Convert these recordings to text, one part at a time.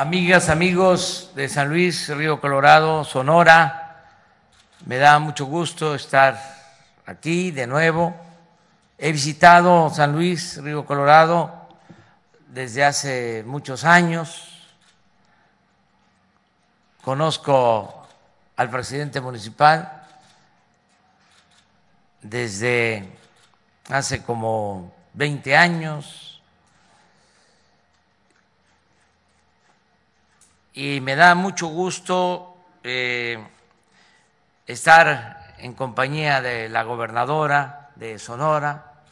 amigas, amigos de San Luis, Río Colorado, Sonora, me da mucho gusto estar aquí de nuevo. He visitado San Luis, Río Colorado, desde hace muchos años. Conozco al presidente municipal desde hace como 20 años y me da mucho gusto eh, estar en compañía de la gobernadora de Sonora,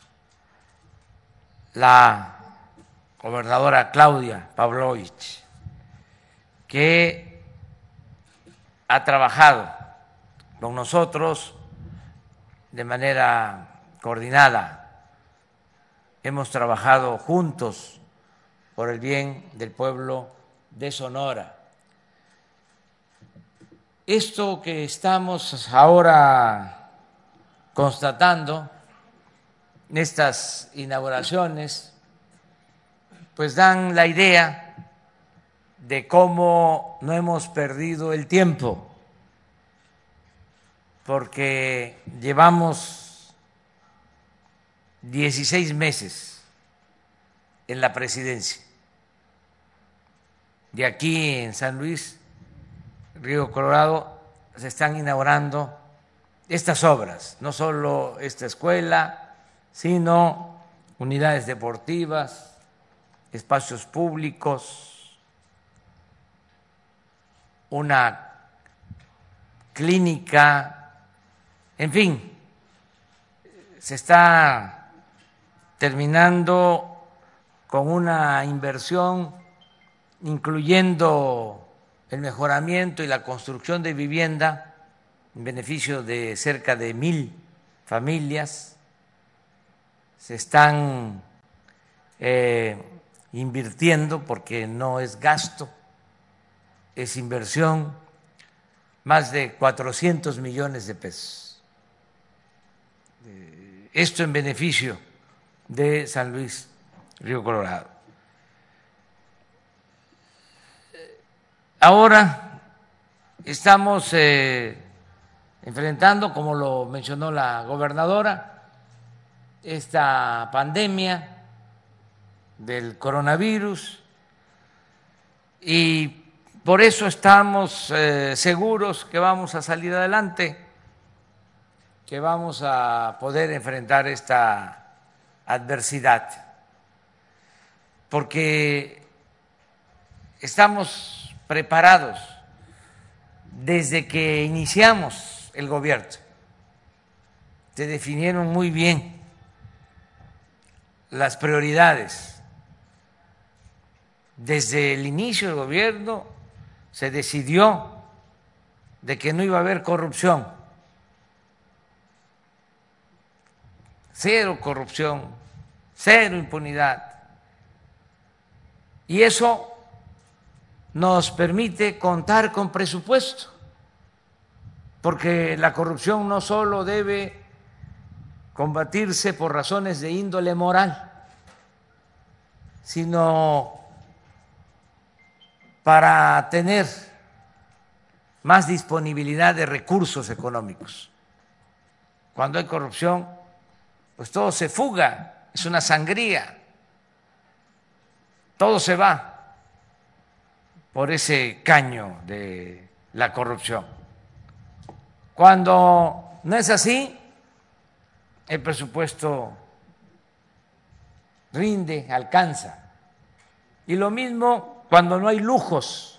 la gobernadora Claudia Pavlovich, que ha trabajado con nosotros de manera coordinada. Hemos trabajado juntos por el bien del pueblo de Sonora. Esto que estamos ahora constatando, estas inauguraciones, pues dan la idea de cómo no hemos perdido el tiempo, porque llevamos 16 meses en la presidencia de aquí en San Luis, Río Colorado, se están inaugurando estas obras, no solo esta escuela, sino unidades deportivas, espacios públicos, una clínica, en fin, se está terminando con una inversión incluyendo el mejoramiento y la construcción de vivienda en beneficio de cerca de mil familias. Se están eh, invirtiendo, porque no es gasto, es inversión, más de 400 millones de pesos. Eh, esto en beneficio de San Luis, Río Colorado. Ahora estamos eh, enfrentando, como lo mencionó la gobernadora, esta pandemia del coronavirus y por eso estamos eh, seguros que vamos a salir adelante, que vamos a poder enfrentar esta adversidad, porque estamos preparados desde que iniciamos el gobierno. Se definieron muy bien las prioridades. Desde el inicio del gobierno se decidió de que no iba a haber corrupción. Cero corrupción, cero impunidad. Y eso nos permite contar con presupuesto, porque la corrupción no solo debe combatirse por razones de índole moral, sino para tener más disponibilidad de recursos económicos. Cuando hay corrupción, pues todo se fuga, es una sangría, todo se va por ese caño de la corrupción. Cuando no es así, el presupuesto rinde, alcanza. Y lo mismo cuando no hay lujos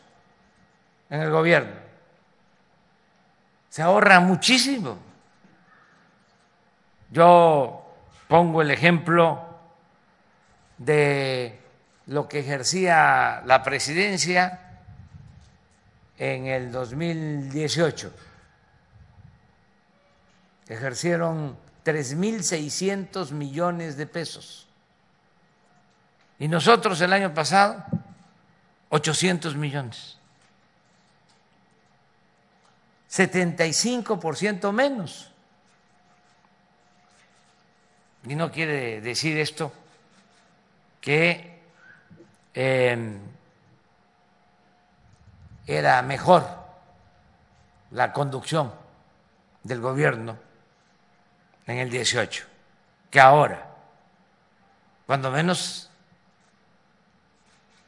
en el gobierno. Se ahorra muchísimo. Yo pongo el ejemplo de lo que ejercía la presidencia en el 2018. Ejercieron 3.600 millones de pesos. Y nosotros el año pasado, 800 millones. 75% menos. Y no quiere decir esto que eh, era mejor la conducción del gobierno en el 18 que ahora. Cuando menos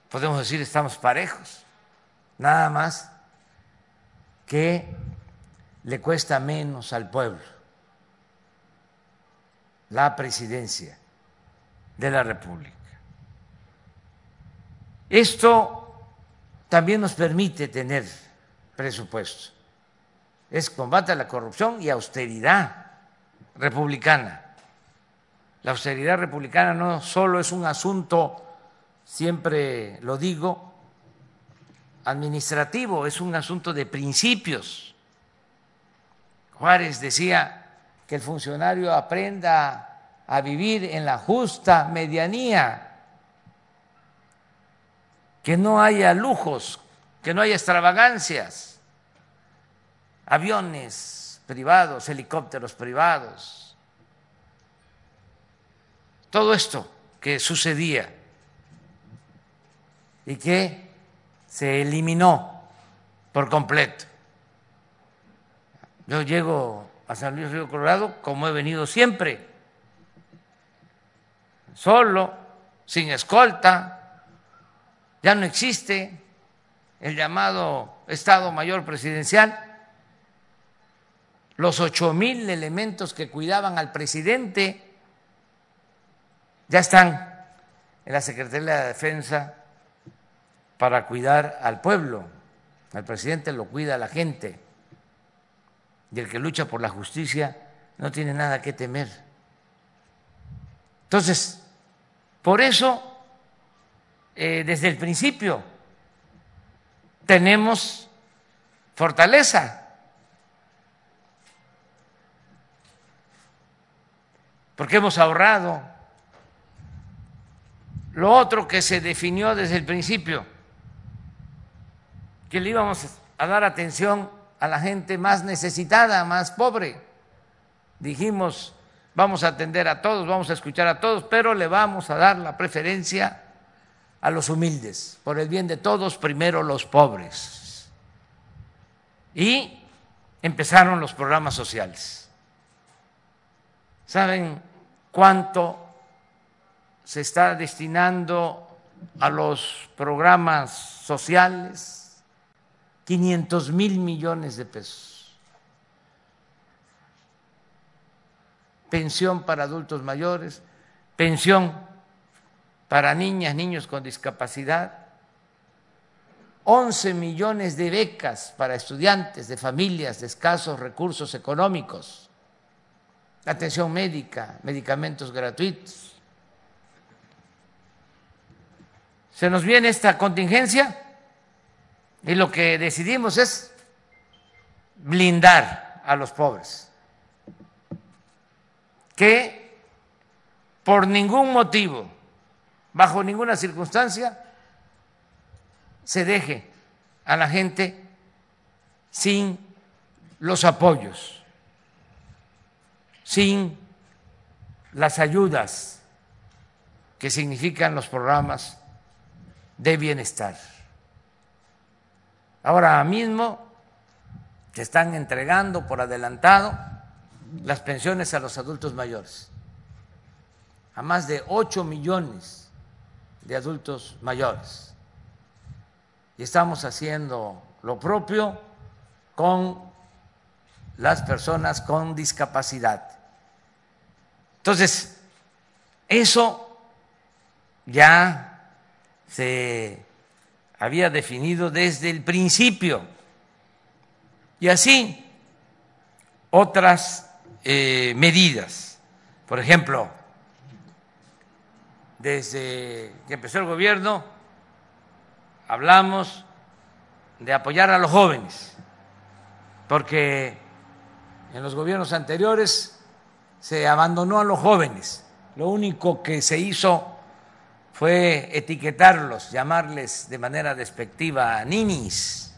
podemos decir estamos parejos. Nada más que le cuesta menos al pueblo la presidencia de la República. Esto también nos permite tener presupuesto. Es combate a la corrupción y austeridad republicana. La austeridad republicana no solo es un asunto, siempre lo digo, administrativo, es un asunto de principios. Juárez decía que el funcionario aprenda a vivir en la justa medianía, que no haya lujos, que no haya extravagancias, aviones privados, helicópteros privados, todo esto que sucedía y que se eliminó por completo. Yo llego a San Luis Río Colorado como he venido siempre, solo, sin escolta, ya no existe el llamado Estado Mayor Presidencial, los ocho mil elementos que cuidaban al presidente ya están en la Secretaría de Defensa para cuidar al pueblo. El presidente lo cuida la gente. Y el que lucha por la justicia no tiene nada que temer. Entonces, por eso, eh, desde el principio, tenemos fortaleza. Porque hemos ahorrado lo otro que se definió desde el principio, que le íbamos a dar atención a la gente más necesitada, más pobre. Dijimos, vamos a atender a todos, vamos a escuchar a todos, pero le vamos a dar la preferencia a los humildes, por el bien de todos, primero los pobres. Y empezaron los programas sociales. ¿Saben cuánto se está destinando a los programas sociales 500 mil millones de pesos. Pensión para adultos mayores, pensión para niñas, niños con discapacidad, 11 millones de becas para estudiantes de familias de escasos recursos económicos, atención médica, medicamentos gratuitos. Se nos viene esta contingencia y lo que decidimos es blindar a los pobres, que por ningún motivo, bajo ninguna circunstancia, se deje a la gente sin los apoyos, sin las ayudas que significan los programas de bienestar. Ahora mismo se están entregando por adelantado las pensiones a los adultos mayores, a más de 8 millones de adultos mayores. Y estamos haciendo lo propio con las personas con discapacidad. Entonces, eso ya se había definido desde el principio. Y así otras eh, medidas. Por ejemplo, desde que empezó el gobierno hablamos de apoyar a los jóvenes, porque en los gobiernos anteriores se abandonó a los jóvenes. Lo único que se hizo fue etiquetarlos, llamarles de manera despectiva ninis,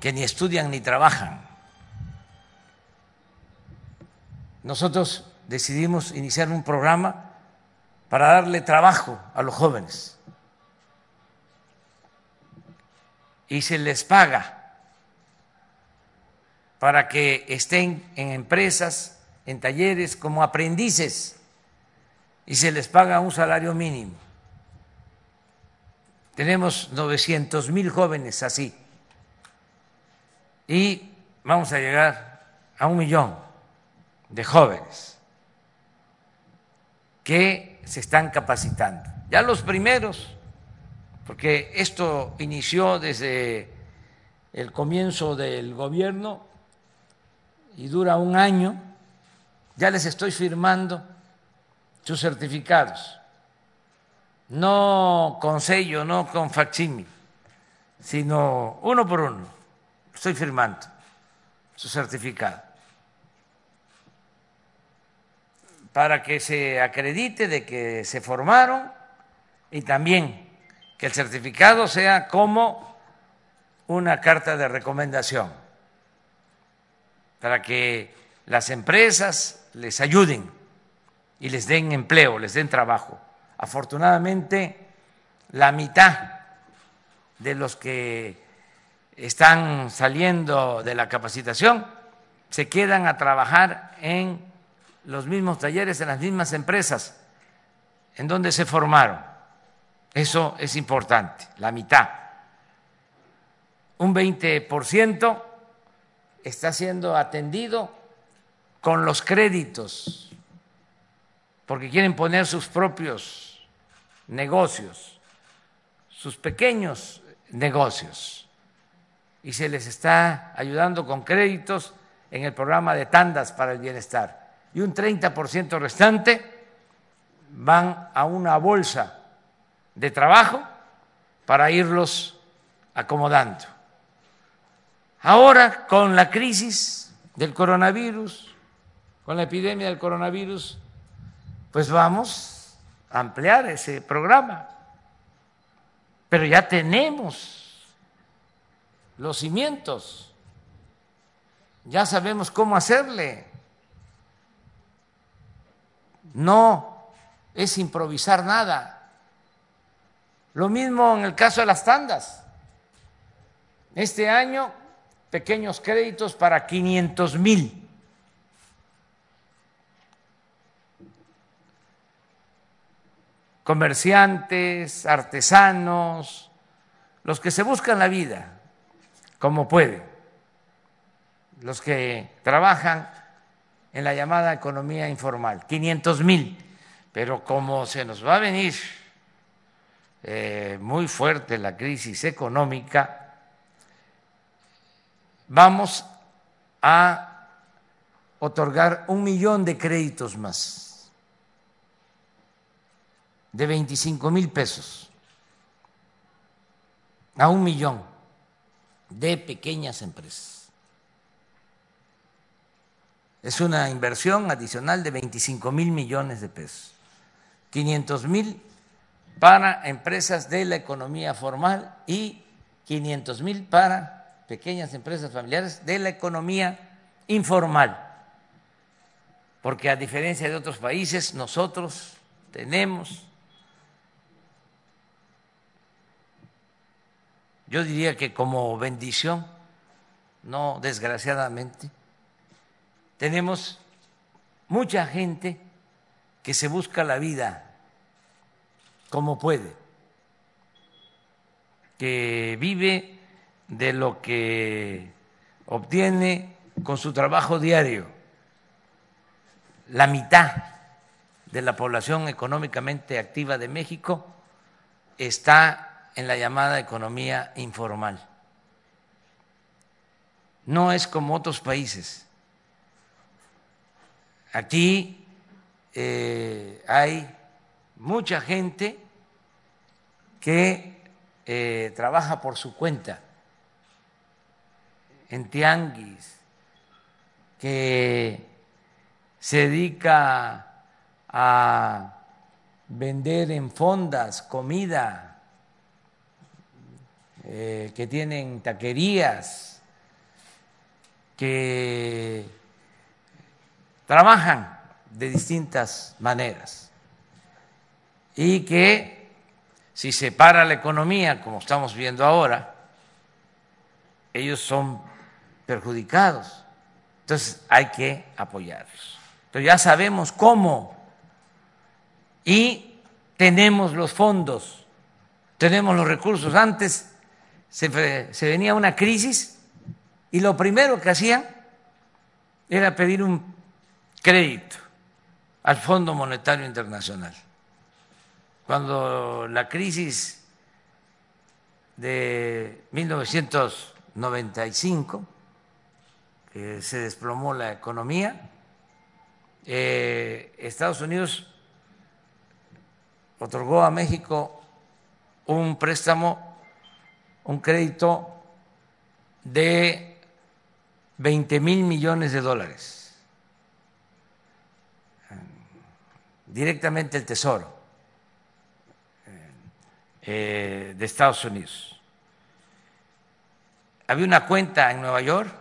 que ni estudian ni trabajan. Nosotros decidimos iniciar un programa para darle trabajo a los jóvenes. y se les paga para que estén en empresas, en talleres como aprendices y se les paga un salario mínimo. Tenemos 900 mil jóvenes así y vamos a llegar a un millón de jóvenes que se están capacitando. Ya los primeros, porque esto inició desde el comienzo del gobierno y dura un año, ya les estoy firmando sus certificados, no con sello, no con facsímil, sino uno por uno, estoy firmando su certificado. Para que se acredite de que se formaron y también que el certificado sea como una carta de recomendación, para que las empresas les ayuden y les den empleo, les den trabajo. Afortunadamente, la mitad de los que están saliendo de la capacitación se quedan a trabajar en los mismos talleres en las mismas empresas en donde se formaron. Eso es importante, la mitad. Un 20% está siendo atendido con los créditos, porque quieren poner sus propios negocios, sus pequeños negocios, y se les está ayudando con créditos en el programa de tandas para el bienestar y un 30% restante van a una bolsa de trabajo para irlos acomodando. Ahora, con la crisis del coronavirus, con la epidemia del coronavirus, pues vamos a ampliar ese programa. Pero ya tenemos los cimientos, ya sabemos cómo hacerle no es improvisar nada. Lo mismo en el caso de las tandas. Este año, pequeños créditos para 500 mil. comerciantes, artesanos, los que se buscan la vida como pueden, los que trabajan en la llamada economía informal, 500 mil. Pero como se nos va a venir eh, muy fuerte la crisis económica, vamos a otorgar un millón de créditos más, de 25 mil pesos a un millón de pequeñas empresas. Es una inversión adicional de 25 mil millones de pesos. 500 mil para empresas de la economía formal y 500 mil para pequeñas empresas familiares de la economía informal. Porque a diferencia de otros países, nosotros tenemos, yo diría que como bendición, no desgraciadamente, tenemos mucha gente que se busca la vida como puede, que vive de lo que obtiene con su trabajo diario. La mitad de la población económicamente activa de México está en la llamada economía informal. No es como otros países Aquí eh, hay mucha gente que eh, trabaja por su cuenta. En tianguis, que se dedica a vender en fondas comida, eh, que tienen taquerías, que trabajan de distintas maneras y que si se para la economía, como estamos viendo ahora, ellos son perjudicados. Entonces hay que apoyarlos. Entonces ya sabemos cómo y tenemos los fondos, tenemos los recursos. Antes se, venía una crisis y lo primero que hacían era pedir un crédito al Fondo Monetario Internacional. Cuando la crisis de 1995, que se desplomó la economía, eh, Estados Unidos otorgó a México un préstamo, un crédito de 20 mil millones de dólares directamente el Tesoro eh, de Estados Unidos. Había una cuenta en Nueva York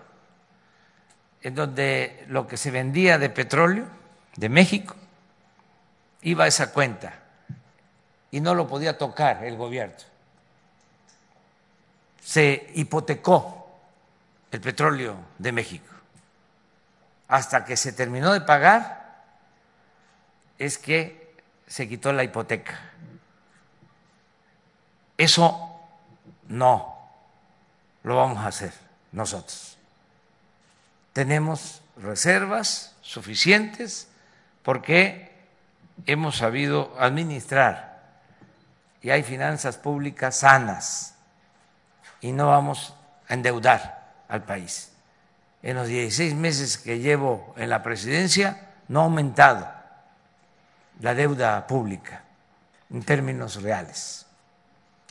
en donde lo que se vendía de petróleo de México iba a esa cuenta y no lo podía tocar el gobierno. Se hipotecó el petróleo de México hasta que se terminó de pagar es que se quitó la hipoteca. Eso no lo vamos a hacer nosotros. Tenemos reservas suficientes porque hemos sabido administrar y hay finanzas públicas sanas y no vamos a endeudar al país. En los 16 meses que llevo en la presidencia no ha aumentado la deuda pública en términos reales,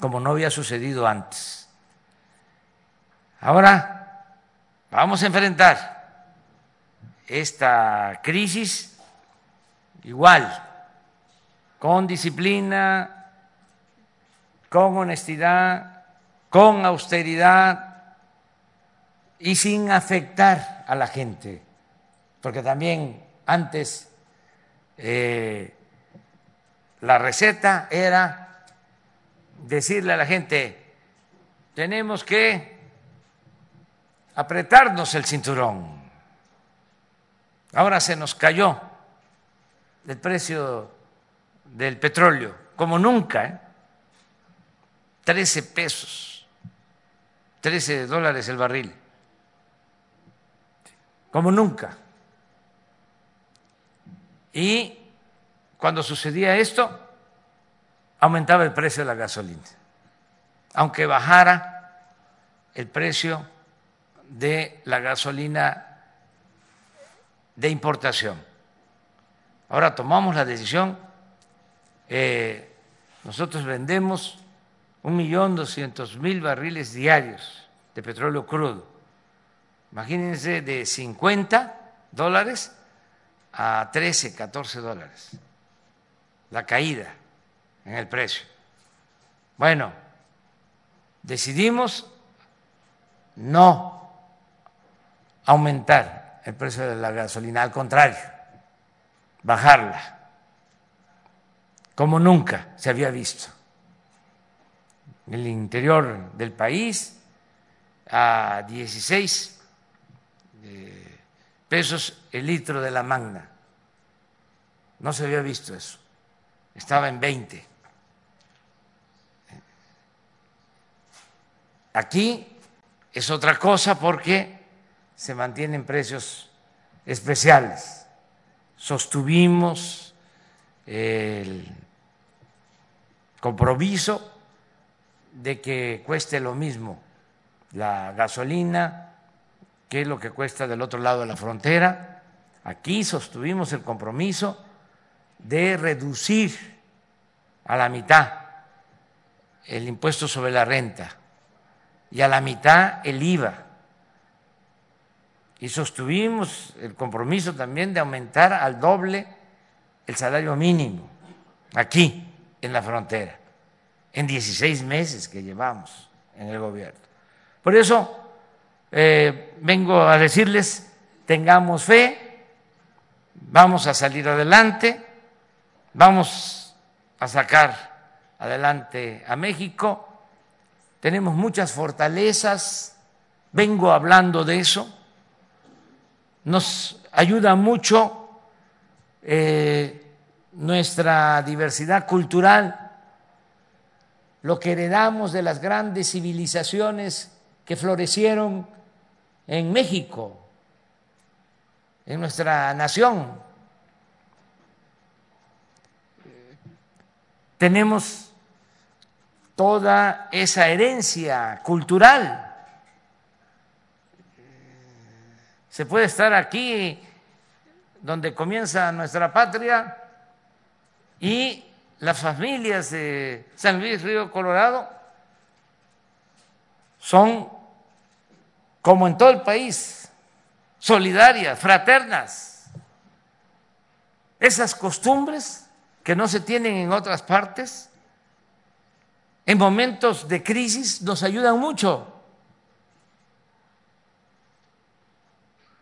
como no había sucedido antes. Ahora vamos a enfrentar esta crisis igual, con disciplina, con honestidad, con austeridad y sin afectar a la gente, porque también antes eh, la receta era decirle a la gente, tenemos que apretarnos el cinturón. Ahora se nos cayó el precio del petróleo, como nunca, ¿eh? 13 pesos, 13 dólares el barril, como nunca. Y cuando sucedía esto, aumentaba el precio de la gasolina, aunque bajara el precio de la gasolina de importación. Ahora tomamos la decisión, eh, nosotros vendemos un millón doscientos mil barriles diarios de petróleo crudo. Imagínense de 50 dólares a 13, 14 dólares, la caída en el precio. Bueno, decidimos no aumentar el precio de la gasolina, al contrario, bajarla, como nunca se había visto. En el interior del país, a 16 pesos el litro de la magna. No se había visto eso. Estaba en 20. Aquí es otra cosa porque se mantienen precios especiales. Sostuvimos el compromiso de que cueste lo mismo la gasolina, qué es lo que cuesta del otro lado de la frontera. Aquí sostuvimos el compromiso de reducir a la mitad el impuesto sobre la renta y a la mitad el IVA. Y sostuvimos el compromiso también de aumentar al doble el salario mínimo aquí en la frontera, en 16 meses que llevamos en el gobierno. Por eso eh, vengo a decirles, tengamos fe, vamos a salir adelante, vamos a sacar adelante a México, tenemos muchas fortalezas vengo hablando de eso. Nos ayuda mucho eh, nuestra diversidad cultural, lo que heredamos de las grandes civilizaciones que florecieron en México, en nuestra nación. Tenemos toda esa herencia cultural. Se puede estar aquí donde comienza nuestra patria y las familias de San Luis Río Colorado son, como en todo el país, solidarias, fraternas. Esas costumbres que no se tienen en otras partes, en momentos de crisis nos ayudan mucho,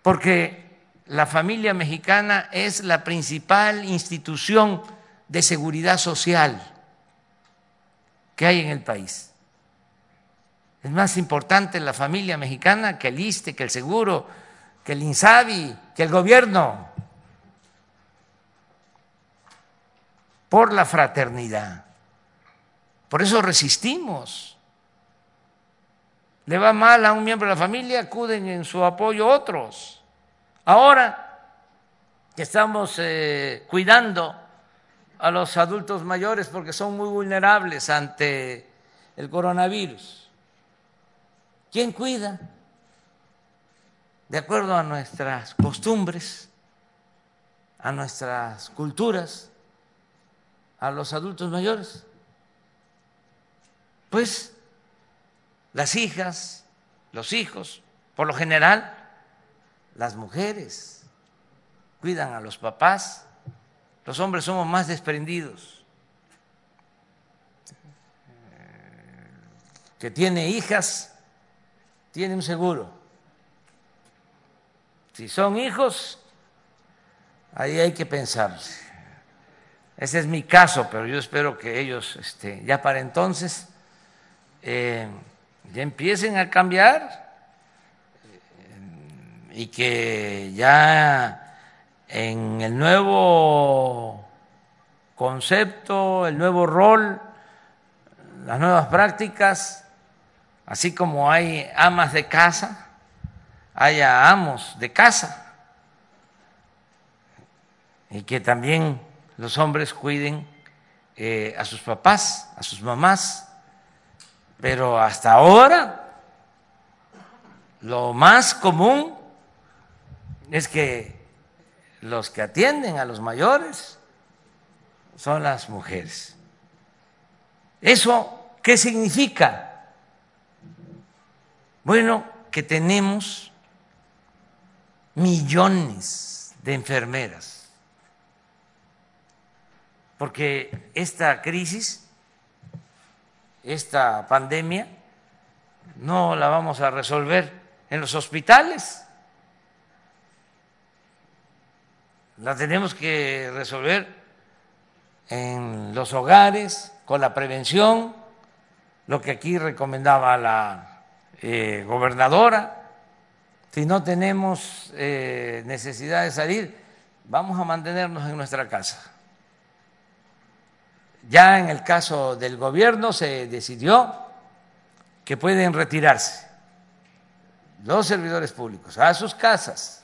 porque la familia mexicana es la principal institución de seguridad social que hay en el país. Es más importante la familia mexicana que el ISTE, que el seguro, que el INSABI, que el gobierno, por la fraternidad. Por eso resistimos. Le va mal a un miembro de la familia, acuden en su apoyo otros. Ahora que estamos eh, cuidando a los adultos mayores porque son muy vulnerables ante el coronavirus, ¿quién cuida? De acuerdo a nuestras costumbres, a nuestras culturas, a los adultos mayores. Pues las hijas, los hijos, por lo general, las mujeres cuidan a los papás, los hombres somos más desprendidos. Que tiene hijas, tiene un seguro. Si son hijos, ahí hay que pensar. Ese es mi caso, pero yo espero que ellos este, ya para entonces eh, ya empiecen a cambiar eh, y que ya en el nuevo concepto, el nuevo rol, las nuevas prácticas, así como hay amas de casa, haya amos de casa y que también los hombres cuiden eh, a sus papás, a sus mamás, pero hasta ahora lo más común es que los que atienden a los mayores son las mujeres. ¿Eso qué significa? Bueno, que tenemos millones de enfermeras, porque esta crisis esta pandemia no la vamos a resolver en los hospitales, la tenemos que resolver en los hogares, con la prevención, lo que aquí recomendaba la eh, gobernadora. Si no tenemos eh, necesidad de salir, vamos a mantenernos en nuestra casa. Ya en el caso del gobierno se decidió que pueden retirarse los servidores públicos a sus casas,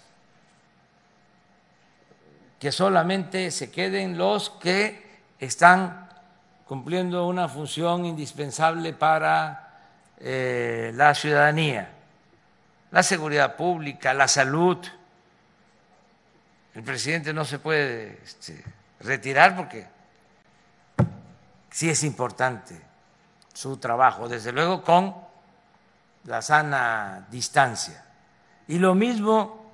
que solamente se queden los que están cumpliendo una función indispensable para eh, la ciudadanía, la seguridad pública, la salud. El presidente no se puede este, retirar porque sí es importante su trabajo, desde luego con la sana distancia. Y lo mismo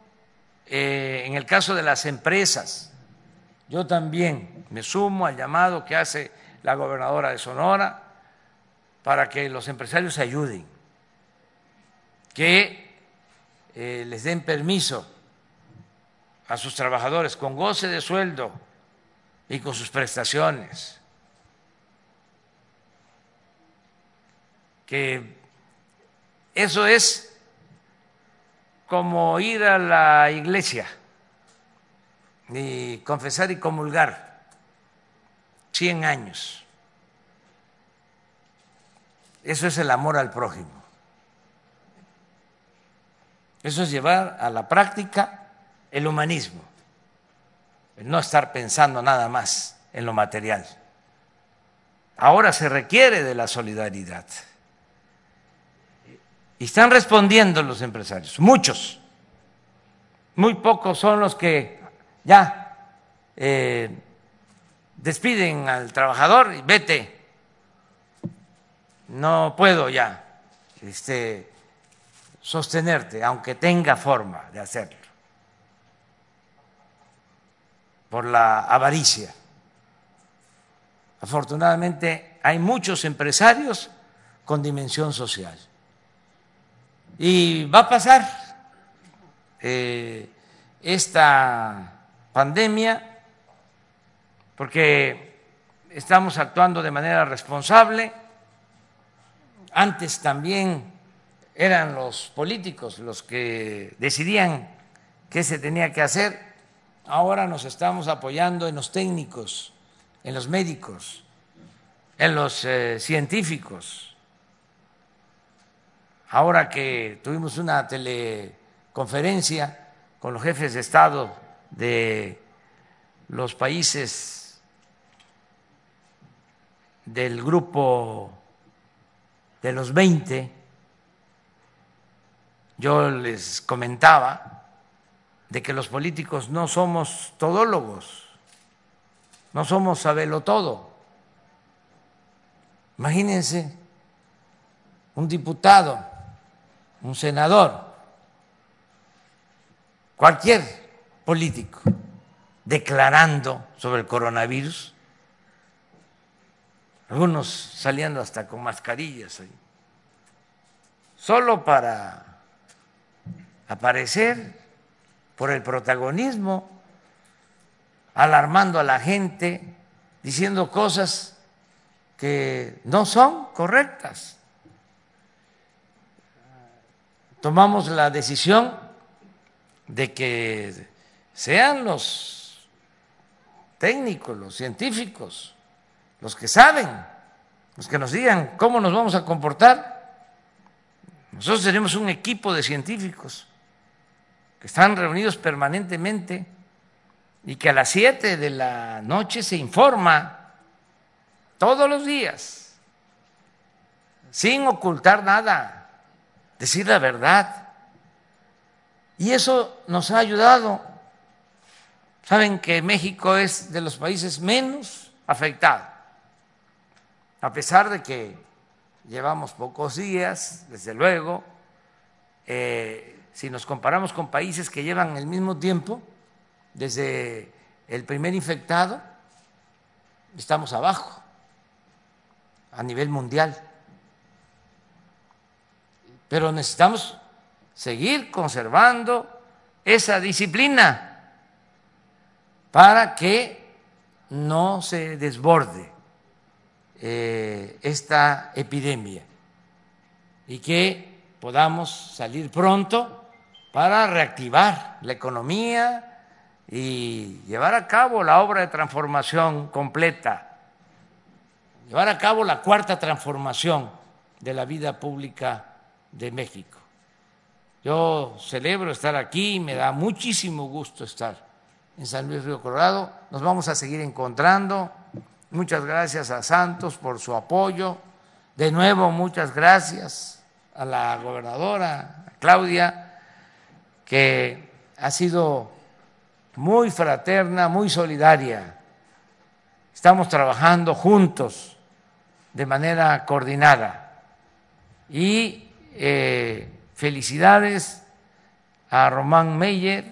eh, en el caso de las empresas. Yo también me sumo al llamado que hace la gobernadora de Sonora para que los empresarios ayuden, que eh, les den permiso a sus trabajadores con goce de sueldo y con sus prestaciones eso es como ir a la iglesia y confesar y comulgar 100 años. Eso es el amor al prójimo. Eso es llevar a la práctica el humanismo, no estar pensando nada más en lo material. Ahora se requiere de la solidaridad. Y están respondiendo los empresarios, muchos. Muy pocos son los que ya eh, despiden al trabajador y vete, no puedo ya este, sostenerte, aunque tenga forma de hacerlo, por la avaricia. Afortunadamente hay muchos empresarios con dimensión social. Y va a pasar eh, esta pandemia porque estamos actuando de manera responsable. Antes también eran los políticos los que decidían qué se tenía que hacer. Ahora nos estamos apoyando en los técnicos, en los médicos, en los eh, científicos ahora que tuvimos una teleconferencia con los jefes de Estado de los países del grupo de los 20, yo les comentaba de que los políticos no somos todólogos, no somos sabelo todo. Imagínense un diputado un senador, cualquier político, declarando sobre el coronavirus, algunos saliendo hasta con mascarillas ahí, solo para aparecer por el protagonismo, alarmando a la gente, diciendo cosas que no son correctas. Tomamos la decisión de que sean los técnicos, los científicos, los que saben, los que nos digan cómo nos vamos a comportar. Nosotros tenemos un equipo de científicos que están reunidos permanentemente y que a las 7 de la noche se informa todos los días, sin ocultar nada decir la verdad. Y eso nos ha ayudado. Saben que México es de los países menos afectados, a pesar de que llevamos pocos días, desde luego, eh, si nos comparamos con países que llevan el mismo tiempo, desde el primer infectado, estamos abajo a nivel mundial pero necesitamos seguir conservando esa disciplina para que no se desborde eh, esta epidemia y que podamos salir pronto para reactivar la economía y llevar a cabo la obra de transformación completa, llevar a cabo la cuarta transformación de la vida pública de México. Yo celebro estar aquí, me da muchísimo gusto estar en San Luis Río Colorado. Nos vamos a seguir encontrando. Muchas gracias a Santos por su apoyo. De nuevo, muchas gracias a la gobernadora Claudia, que ha sido muy fraterna, muy solidaria. Estamos trabajando juntos de manera coordinada y eh, felicidades a Román Meyer,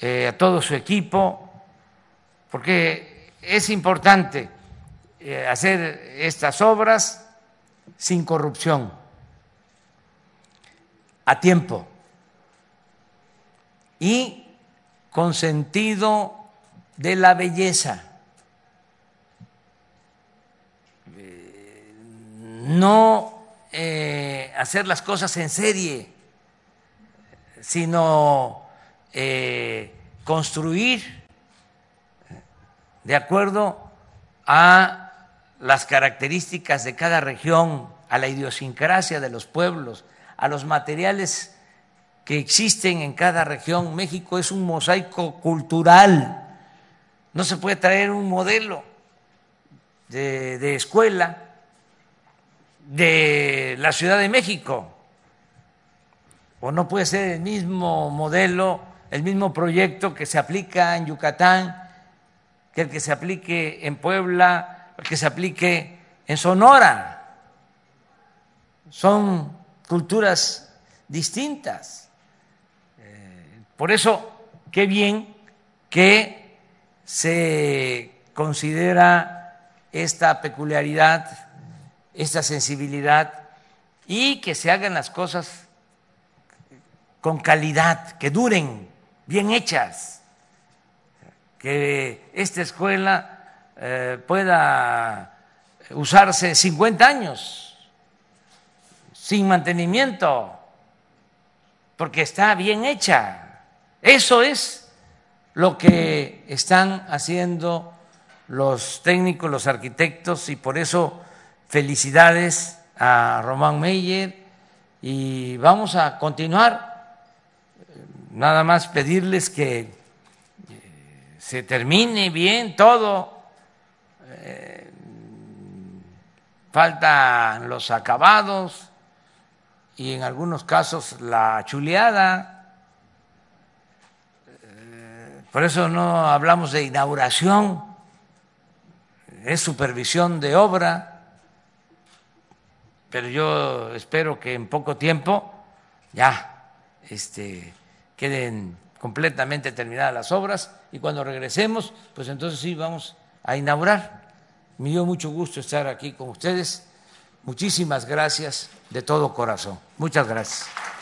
eh, a todo su equipo, porque es importante eh, hacer estas obras sin corrupción, a tiempo y con sentido de la belleza. No eh, hacer las cosas en serie, sino eh, construir de acuerdo a las características de cada región, a la idiosincrasia de los pueblos, a los materiales que existen en cada región. México es un mosaico cultural. No se puede traer un modelo de, escuela de la Ciudad de México. O no puede ser el mismo modelo, el mismo proyecto que se aplica en Yucatán, que el que se aplique en Puebla, el que se aplique en Sonora. Son culturas distintas. Eh, por eso, qué bien que se considera esta peculiaridad, esta sensibilidad y que se hagan las cosas con calidad, que duren, bien hechas, que esta escuela eh, pueda usarse 50 años sin mantenimiento, porque está bien hecha. Eso es lo que están haciendo los técnicos, los arquitectos, y por eso felicidades a Román Meyer y vamos a continuar. Nada más pedirles que eh, se termine bien todo. Eh, faltan los acabados y en algunos casos la chuleada. Eh, por eso no hablamos de inauguración, es supervisión de obra, pero yo espero que en poco tiempo ya este, queden completamente terminadas las obras y cuando regresemos, pues entonces sí vamos a inaugurar. Me dio mucho gusto estar aquí con ustedes. Muchísimas gracias de todo corazón. Muchas gracias.